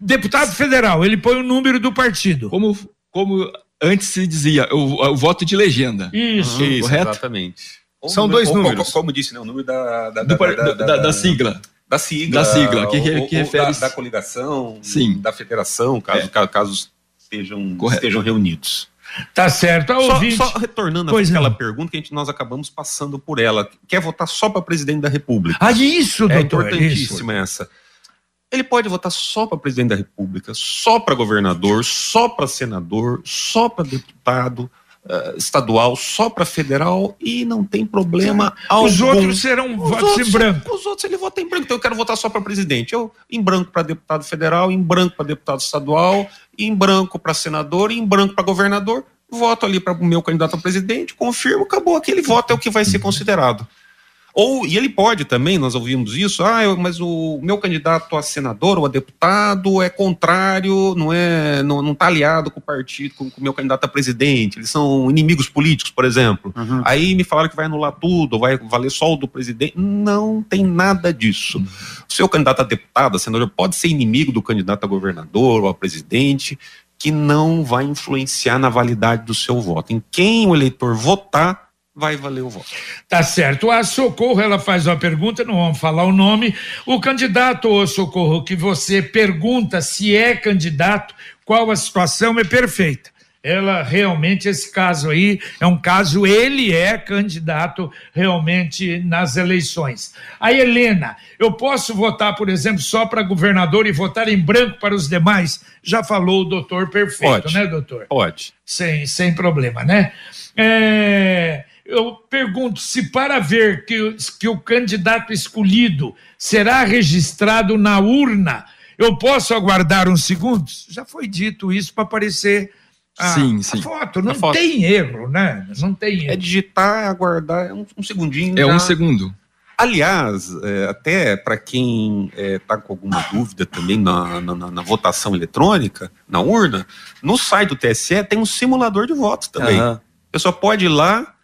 deputado federal, ele põe o número do partido. Como, como antes se dizia, o, o voto de legenda. Isso, uhum, correto? Exatamente. São dois ou, números. Como disse, né, o número da, da, Do, da, da, da, sigla. Da sigla. Da sigla, que, ou, que refere... Da, coligação, Sim. da federação, caso, é. caso estejam, estejam reunidos. Tá certo. Só, só, retornando pois àquela não. pergunta que a gente, nós acabamos passando por ela. Quer votar só para presidente da República? Ah, isso, é doutor. É importantíssima essa. Ele pode votar só para presidente da República, só para governador, só para senador, só para deputado, uh, estadual só para federal e não tem problema algum. Os outros serão os votos outros, em branco. Os outros ele vota em branco. Então eu quero votar só para presidente. Eu em branco para deputado federal, em branco para deputado estadual, em branco para senador, em branco para governador. Voto ali para o meu candidato a presidente, confirmo, acabou. Aquele voto é o que vai ser considerado. Ou, e ele pode também, nós ouvimos isso, ah, eu, mas o meu candidato a senador ou a deputado é contrário, não é, não, não tá aliado com o partido, com, com o meu candidato a presidente, eles são inimigos políticos, por exemplo. Uhum. Aí me falaram que vai anular tudo, vai valer só o do presidente. Não tem nada disso. Uhum. O seu candidato a deputado, a senador, pode ser inimigo do candidato a governador ou a presidente, que não vai influenciar na validade do seu voto. Em quem o eleitor votar, vai valer o voto. Tá certo. A Socorro, ela faz uma pergunta, não vamos falar o nome. O candidato, ô Socorro, que você pergunta se é candidato, qual a situação, é perfeita. Ela realmente, esse caso aí, é um caso, ele é candidato realmente nas eleições. A Helena, eu posso votar, por exemplo, só para governador e votar em branco para os demais? Já falou o doutor perfeito, pode, né, doutor? Pode. Sem, sem problema, né? É eu pergunto se para ver que, que o candidato escolhido será registrado na urna, eu posso aguardar uns segundos? Já foi dito isso para aparecer a, sim, sim. a foto. Não a foto. tem erro, né? Não tem erro. É digitar, aguardar, é um, um segundinho. É já... um segundo. Aliás, é, até para quem está é, tá com alguma dúvida também na, na, na, votação eletrônica, na urna, no site do TSE tem um simulador de votos também. Uhum. A pessoa pode ir lá,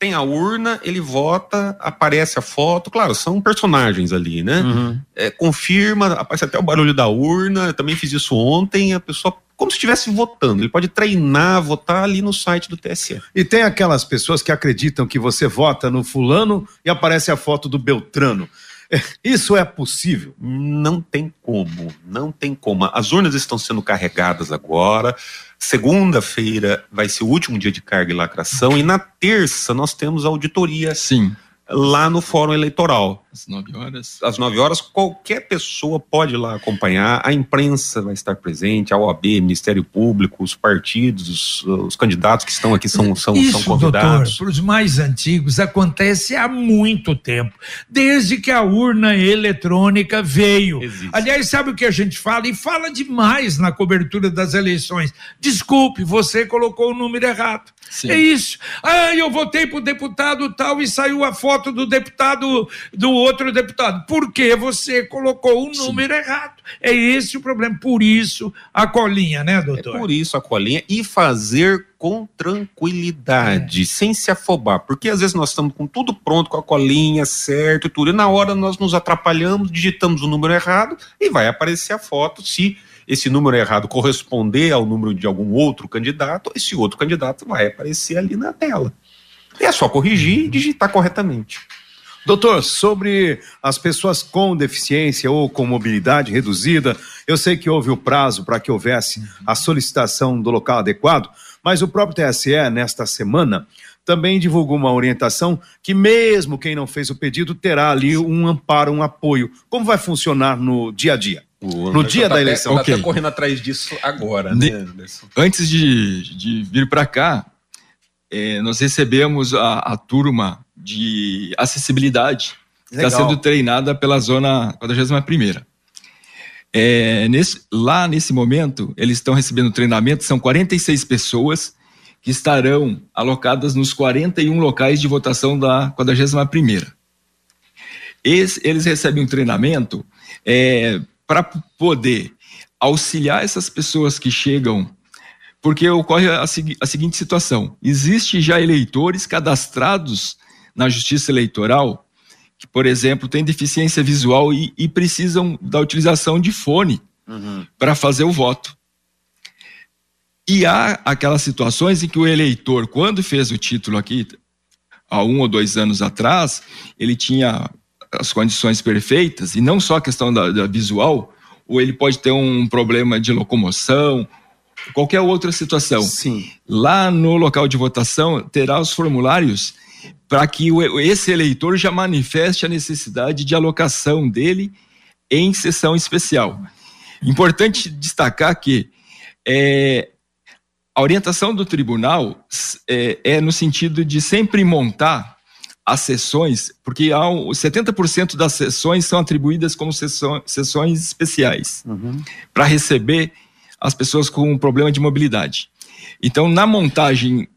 tem a urna, ele vota, aparece a foto. Claro, são personagens ali, né? Uhum. É, confirma, aparece até o barulho da urna. Eu também fiz isso ontem. A pessoa, como se estivesse votando. Ele pode treinar, votar ali no site do TSE. E tem aquelas pessoas que acreditam que você vota no fulano e aparece a foto do Beltrano. Isso é possível? Não tem como, não tem como. As urnas estão sendo carregadas agora. Segunda-feira vai ser o último dia de carga e lacração e na terça nós temos auditoria. Sim lá no Fórum Eleitoral. Às 9 horas. Às 9 horas, qualquer pessoa pode ir lá acompanhar. A imprensa vai estar presente, a OAB, Ministério Público, os partidos, os, os candidatos que estão aqui são, são, Isso, são convidados. para os mais antigos, acontece há muito tempo, desde que a urna eletrônica veio. Existe. Aliás, sabe o que a gente fala? E fala demais na cobertura das eleições. Desculpe, você colocou o número errado. Sim. É isso. Ah, eu votei para o deputado tal e saiu a foto do deputado, do outro deputado. Porque você colocou o número Sim. errado. É esse o problema. Por isso a colinha, né, doutor? É por isso a colinha e fazer com tranquilidade, é. sem se afobar. Porque às vezes nós estamos com tudo pronto, com a colinha certo e tudo, e na hora nós nos atrapalhamos, digitamos o número errado e vai aparecer a foto se esse número errado corresponder ao número de algum outro candidato, esse outro candidato vai aparecer ali na tela. É só corrigir e digitar corretamente. Doutor, sobre as pessoas com deficiência ou com mobilidade reduzida, eu sei que houve o prazo para que houvesse a solicitação do local adequado, mas o próprio TSE, nesta semana, também divulgou uma orientação que, mesmo quem não fez o pedido, terá ali um amparo, um apoio. Como vai funcionar no dia a dia? O no dia da eleição. Tá okay. Tá correndo atrás disso agora, né, Anderson? Antes de, de vir para cá, é, nós recebemos a, a, turma de acessibilidade está sendo treinada pela zona 41 é, nesse, lá nesse momento, eles estão recebendo treinamento, são 46 pessoas que estarão alocadas nos 41 locais de votação da 41 Esse, eles recebem um treinamento é, para poder auxiliar essas pessoas que chegam, porque ocorre a, a seguinte situação: existe já eleitores cadastrados na Justiça Eleitoral que, por exemplo, têm deficiência visual e, e precisam da utilização de fone uhum. para fazer o voto. E há aquelas situações em que o eleitor, quando fez o título aqui, há um ou dois anos atrás, ele tinha as condições perfeitas, e não só a questão da, da visual, ou ele pode ter um problema de locomoção, qualquer outra situação. Sim. Lá no local de votação terá os formulários para que esse eleitor já manifeste a necessidade de alocação dele em sessão especial. Importante destacar que é, a orientação do tribunal é, é no sentido de sempre montar as sessões, porque há 70% das sessões são atribuídas como sessões, sessões especiais uhum. para receber as pessoas com problema de mobilidade. Então, na montagem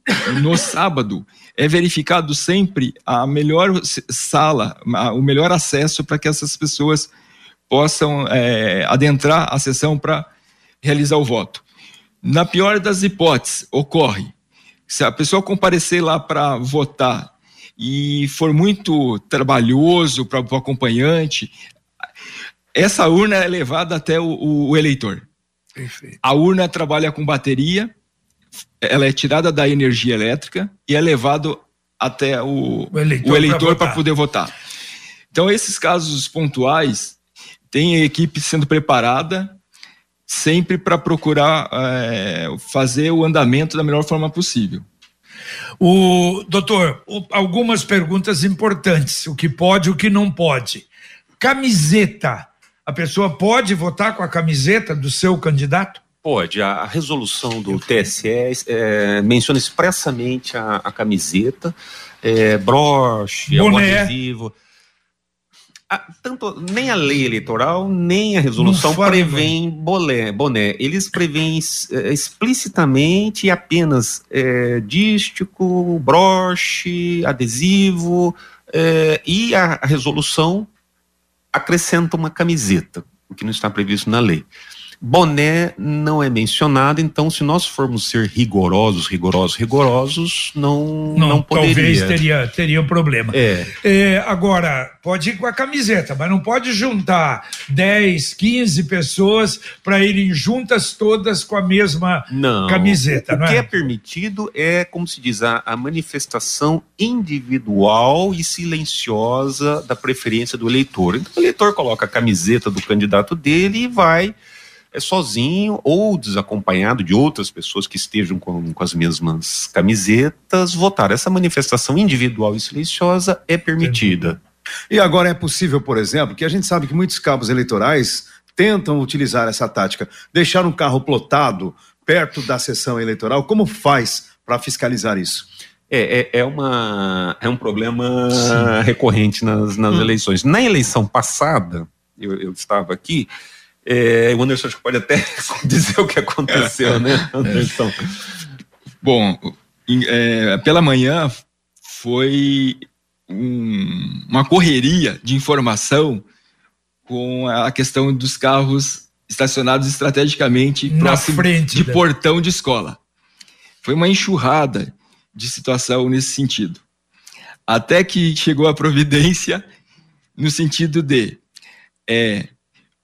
no sábado, é verificado sempre a melhor sala, o melhor acesso para que essas pessoas possam é, adentrar a sessão para realizar o voto. Na pior das hipóteses, ocorre se a pessoa comparecer lá para votar e for muito trabalhoso para o acompanhante, essa urna é levada até o, o eleitor. Perfeito. A urna trabalha com bateria, ela é tirada da energia elétrica e é levado até o, o eleitor, eleitor para poder votar. Então, esses casos pontuais, tem a equipe sendo preparada sempre para procurar é, fazer o andamento da melhor forma possível. O doutor, algumas perguntas importantes: o que pode, o que não pode. Camiseta. A pessoa pode votar com a camiseta do seu candidato? Pode. A, resolução do TSE é, menciona expressamente a, a camiseta, é, broche, Boné. adesivo tanto nem a lei eleitoral nem a resolução prevêem boné, boné. Eles prevêem é, explicitamente apenas é, dístico, broche, adesivo é, e a, a resolução acrescenta uma camiseta, o que não está previsto na lei. Boné não é mencionado, então se nós formos ser rigorosos, rigorosos, rigorosos, não não, não poderia. Talvez teria teria um problema. É. é. Agora pode ir com a camiseta, mas não pode juntar 10, 15 pessoas para irem juntas todas com a mesma não. camiseta. O, não que é? é? permitido é, como se diz, a, a manifestação individual e silenciosa da preferência do eleitor. Então o eleitor coloca a camiseta do candidato dele e vai é sozinho ou desacompanhado de outras pessoas que estejam com, com as mesmas camisetas, votar. Essa manifestação individual e silenciosa é permitida. E agora é possível, por exemplo, que a gente sabe que muitos cabos eleitorais tentam utilizar essa tática, deixar um carro plotado perto da sessão eleitoral. Como faz para fiscalizar isso? É, é, é, uma, é um problema Sim. recorrente nas, nas hum. eleições. Na eleição passada, eu, eu estava aqui, é, o Anderson acho que pode até dizer o que aconteceu, né, Anderson? Bom, é, pela manhã foi um, uma correria de informação com a questão dos carros estacionados estrategicamente Na próximo frente, de né? portão de escola. Foi uma enxurrada de situação nesse sentido. Até que chegou a providência no sentido de é,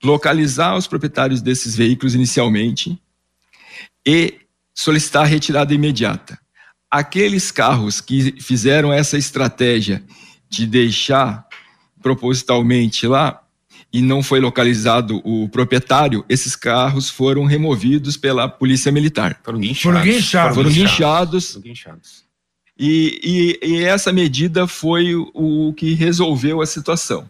localizar os proprietários desses veículos inicialmente e solicitar a retirada imediata. Aqueles carros que fizeram essa estratégia de deixar propositalmente lá e não foi localizado o proprietário, esses carros foram removidos pela polícia militar. Foram guinchados. Foram guinchados. Foram guinchados. Foram guinchados. E, e, e essa medida foi o que resolveu a situação.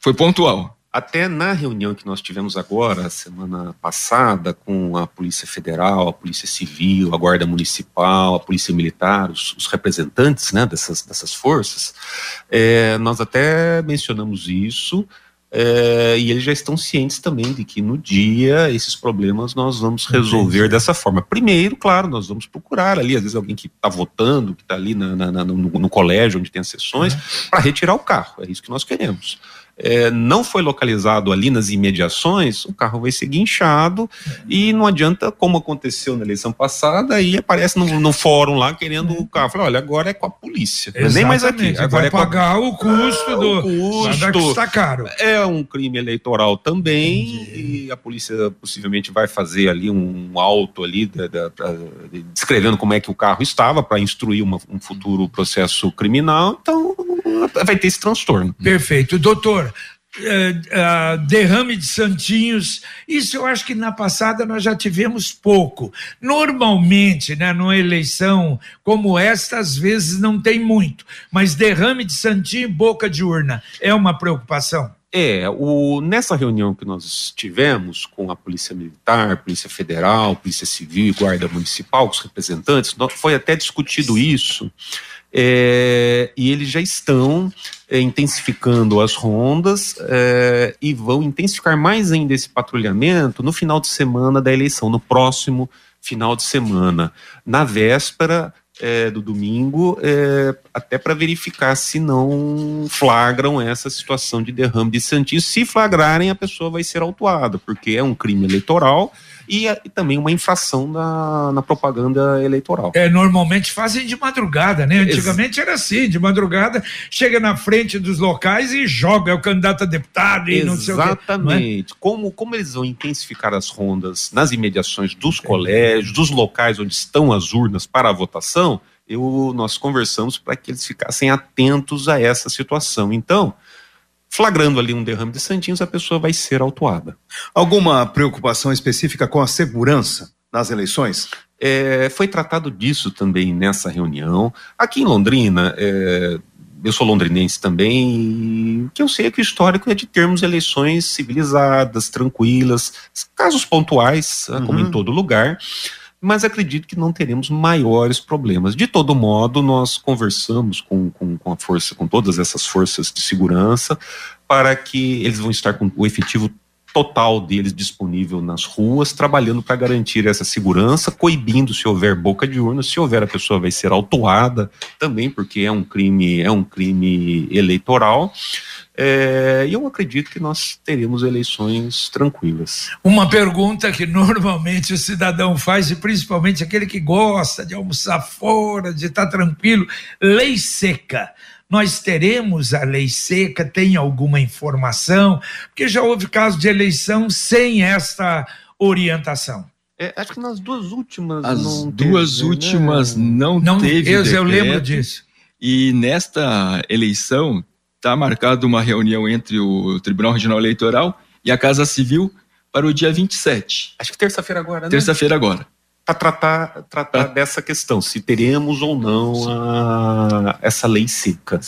Foi pontual. Até na reunião que nós tivemos agora, semana passada, com a Polícia Federal, a Polícia Civil, a Guarda Municipal, a Polícia Militar, os, os representantes né, dessas, dessas forças, é, nós até mencionamos isso. É, e eles já estão cientes também de que no dia esses problemas nós vamos resolver Entendi. dessa forma. Primeiro, claro, nós vamos procurar ali, às vezes alguém que está votando, que está ali na, na, na, no, no, colégio onde tem as sessões, uhum. para retirar o carro. É isso que nós queremos é, não foi localizado ali nas imediações, o carro vai ser guinchado é. e não adianta, como aconteceu na eleição passada, aí aparece no, no fórum lá querendo o carro. Fala, olha, agora é com a polícia. nem mais aqui. Agora vai é pagar a... o custo do. O custo. Está caro. É um crime eleitoral também Entendi. e a polícia possivelmente vai fazer ali um auto ali, da, da, pra, descrevendo como é que o carro estava para instruir uma, um futuro processo criminal. Então vai ter esse transtorno. Perfeito. Doutor, Uh, derrame de santinhos, isso eu acho que na passada nós já tivemos pouco. Normalmente, né, numa eleição como esta, às vezes não tem muito, mas derrame de santinho e boca de urna é uma preocupação? É, o, nessa reunião que nós tivemos com a Polícia Militar, Polícia Federal, Polícia Civil e Guarda Municipal, os representantes, foi até discutido isso é, e eles já estão é, intensificando as rondas é, e vão intensificar mais ainda esse patrulhamento no final de semana da eleição, no próximo final de semana. Na véspera, é, do domingo, é, até para verificar se não flagram essa situação de derrame de santinho. Se flagrarem, a pessoa vai ser autuada, porque é um crime eleitoral e, e também uma infração na, na, propaganda eleitoral. É, normalmente fazem de madrugada, né? Antigamente era assim, de madrugada, chega na frente dos locais e joga o candidato a deputado e Exatamente. não sei o quê. É? Exatamente. Como, como eles vão intensificar as rondas nas imediações dos colégios, dos locais onde estão as urnas para a votação, eu, nós conversamos para que eles ficassem atentos a essa situação. Então, flagrando ali um derrame de santinhos, a pessoa vai ser autuada. Alguma preocupação específica com a segurança nas eleições? É, foi tratado disso também nessa reunião. Aqui em Londrina, é, eu sou londrinense também, que eu sei que o histórico é de termos eleições civilizadas, tranquilas, casos pontuais, uhum. como em todo lugar mas acredito que não teremos maiores problemas. De todo modo, nós conversamos com, com, com, a força, com todas essas forças de segurança, para que eles vão estar com o efetivo total deles disponível nas ruas, trabalhando para garantir essa segurança, coibindo se houver boca de urna, se houver a pessoa vai ser autuada também, porque é um crime, é um crime eleitoral. É, e eu acredito que nós teremos eleições tranquilas. Uma pergunta que normalmente o cidadão faz, e principalmente aquele que gosta de almoçar fora, de estar tranquilo: lei seca. Nós teremos a lei seca? Tem alguma informação? Porque já houve casos de eleição sem esta orientação. É, acho que nas duas últimas. As duas teve, né? últimas né? não, não teve. Eu, eu lembro disso. E nesta eleição está marcada uma reunião entre o Tribunal Regional Eleitoral e a Casa Civil para o dia 27. Acho que terça-feira agora, né? Terça-feira agora. Para tratar, tratar pra... dessa questão, se teremos ou não a, essa lei seca.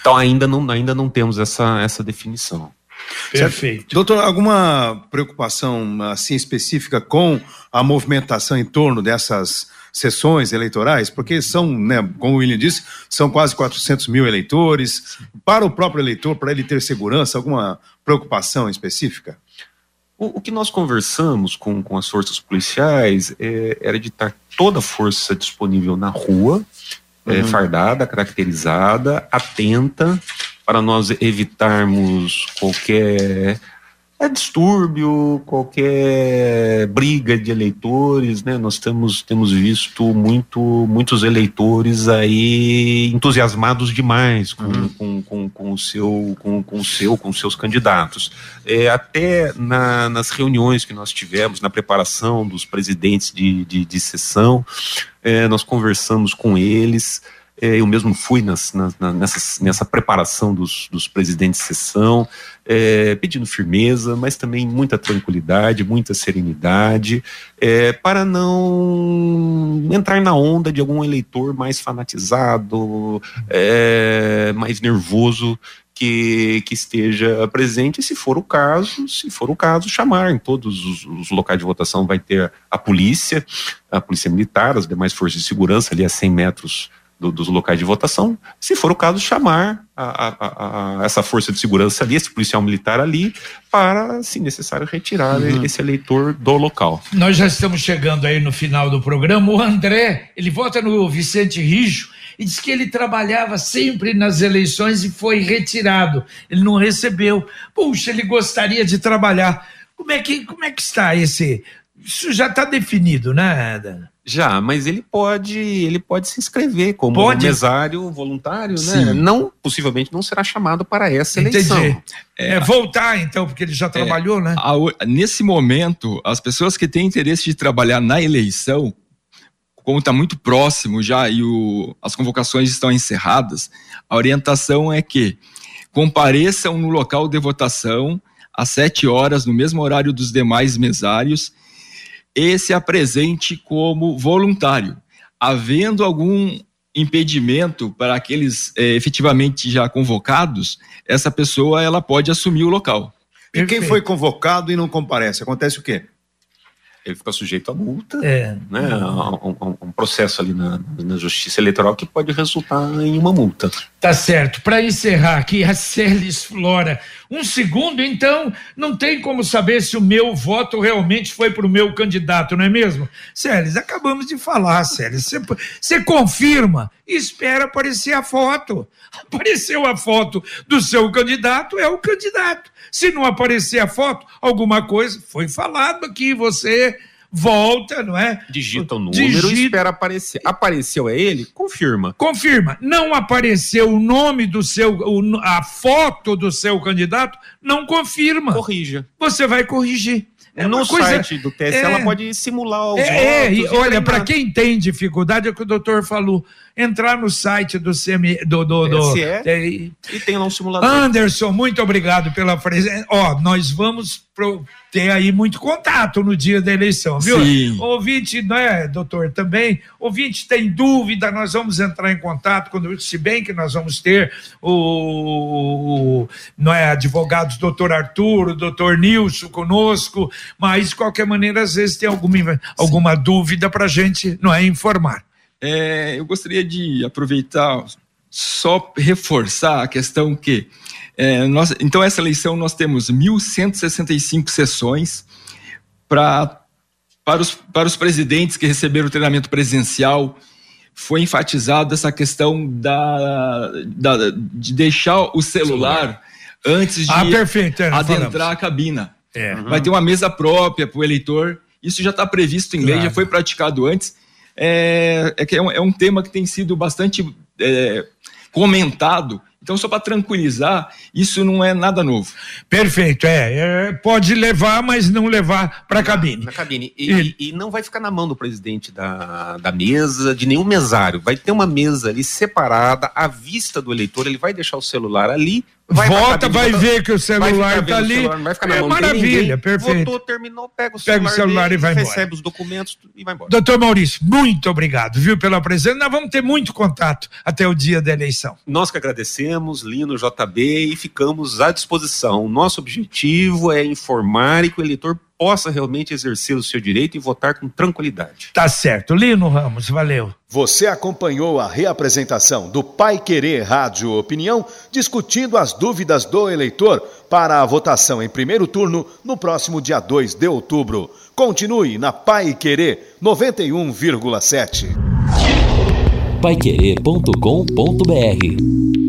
Então ainda não, ainda não temos essa, essa definição. Perfeito. Certo. Doutor, alguma preocupação assim específica com a movimentação em torno dessas sessões eleitorais, porque são, né, como o William disse, são quase 400 mil eleitores. Para o próprio eleitor, para ele ter segurança, alguma preocupação específica? O, o que nós conversamos com, com as forças policiais é, era de estar toda a força disponível na rua, é, uhum. é, fardada, caracterizada, atenta, para nós evitarmos qualquer é distúrbio, qualquer briga de eleitores, né? Nós temos, temos visto muito, muitos eleitores aí entusiasmados demais com, uhum. com, com, com, o seu, com, com o seu, com seus candidatos. É, até na, nas reuniões que nós tivemos, na preparação dos presidentes de, de, de sessão, é, nós conversamos com eles. É, eu mesmo fui nas, nessa, nessa preparação dos, dos presidentes de sessão, é, pedindo firmeza, mas também muita tranquilidade, muita serenidade, é, para não entrar na onda de algum eleitor mais fanatizado, é, mais nervoso, que, que, esteja presente, se for o caso, se for o caso, chamar em todos os, os, locais de votação. Vai ter a polícia, a polícia militar, as demais forças de segurança ali a 100 metros do, dos locais de votação, se for o caso, chamar a, a, a, essa força de segurança ali, esse policial militar ali, para, se necessário, retirar uhum. esse eleitor do local. Nós já estamos chegando aí no final do programa. O André, ele vota no Vicente Rijo e diz que ele trabalhava sempre nas eleições e foi retirado. Ele não recebeu. Puxa, ele gostaria de trabalhar. Como é que, como é que está esse? Isso já está definido, né, Dana? Já, mas ele pode, ele pode se inscrever como pode. mesário voluntário, né? Sim. Não, possivelmente não será chamado para essa eleição. É, é, voltar então, porque ele já é, trabalhou, é, né? A, nesse momento, as pessoas que têm interesse de trabalhar na eleição, como está muito próximo já e o, as convocações estão encerradas, a orientação é que compareçam no local de votação às sete horas, no mesmo horário dos demais mesários, e se apresente como voluntário. Havendo algum impedimento para aqueles é, efetivamente já convocados, essa pessoa ela pode assumir o local. E quem foi convocado e não comparece, acontece o quê? Ele fica sujeito a multa, é. né, a, um, um, processo ali na, na, justiça eleitoral que pode resultar em uma multa. Tá certo. Para encerrar aqui, a Celis Flora. Um segundo, então, não tem como saber se o meu voto realmente foi para o meu candidato, não é mesmo? Celis, acabamos de falar, Celis. Você confirma e espera aparecer a foto. Apareceu a foto do seu candidato, é o candidato. Se não aparecer a foto, alguma coisa foi falado aqui, você volta, não é? Digita o número Digita... e espera aparecer. Apareceu é ele? Confirma. Confirma. Não apareceu o nome do seu, a foto do seu candidato, não confirma. Corrija. Você vai corrigir. É no coisa, site do TSE é, ela pode simular os é. É, olha, para quem tem dificuldade, é o que o doutor falou, entrar no site do CME, do, do, do TSE é, e tem lá um simulador. Anderson, muito obrigado pela presença. Ó, nós vamos pro, ter aí muito contato no dia da eleição, viu? Sim. Ouvinte, não é, doutor, também, ouvinte tem dúvida, nós vamos entrar em contato, quando, se bem que nós vamos ter o, o não é, advogados doutor Arthur, o doutor Nilson conosco, mas de qualquer maneira, às vezes tem alguma, alguma dúvida para a gente, não é, informar. É, eu gostaria de aproveitar só reforçar a questão que é, nós, então, essa eleição nós temos 1.165 sessões pra, para, os, para os presidentes que receberam o treinamento presencial. Foi enfatizado essa questão da, da de deixar o celular, antes de ah, perfeito, é, adentrar falamos. a cabina. É. Vai ter uma mesa própria para o eleitor. Isso já está previsto em lei, claro. já foi praticado antes. É, é, é, um, é um tema que tem sido bastante é, comentado então, só para tranquilizar, isso não é nada novo. Perfeito, é. é pode levar, mas não levar para a cabine. Na cabine. E, e... e, não vai ficar na mão do presidente da, da mesa, de nenhum mesário. Vai ter uma mesa ali separada, à vista do eleitor. Ele vai deixar o celular ali Vai Volta, vai ver que o celular está ali. Celular, vai ficar na é mão maravilha, perfeito. Votou, terminou, pega o celular, pega o celular dele, e vai recebe embora. os documentos e vai embora. Doutor Maurício, muito obrigado, viu, pela presença. Nós vamos ter muito contato até o dia da eleição. Nós que agradecemos, Lino, JB, e ficamos à disposição. Nosso objetivo é informar e que o eleitor possa realmente exercer o seu direito e votar com tranquilidade. Tá certo. Lino Ramos, valeu. Você acompanhou a reapresentação do Pai Querer Rádio Opinião, discutindo as dúvidas do eleitor para a votação em primeiro turno no próximo dia 2 de outubro. Continue na Pai Querer 91,7. Paiquerê.com.br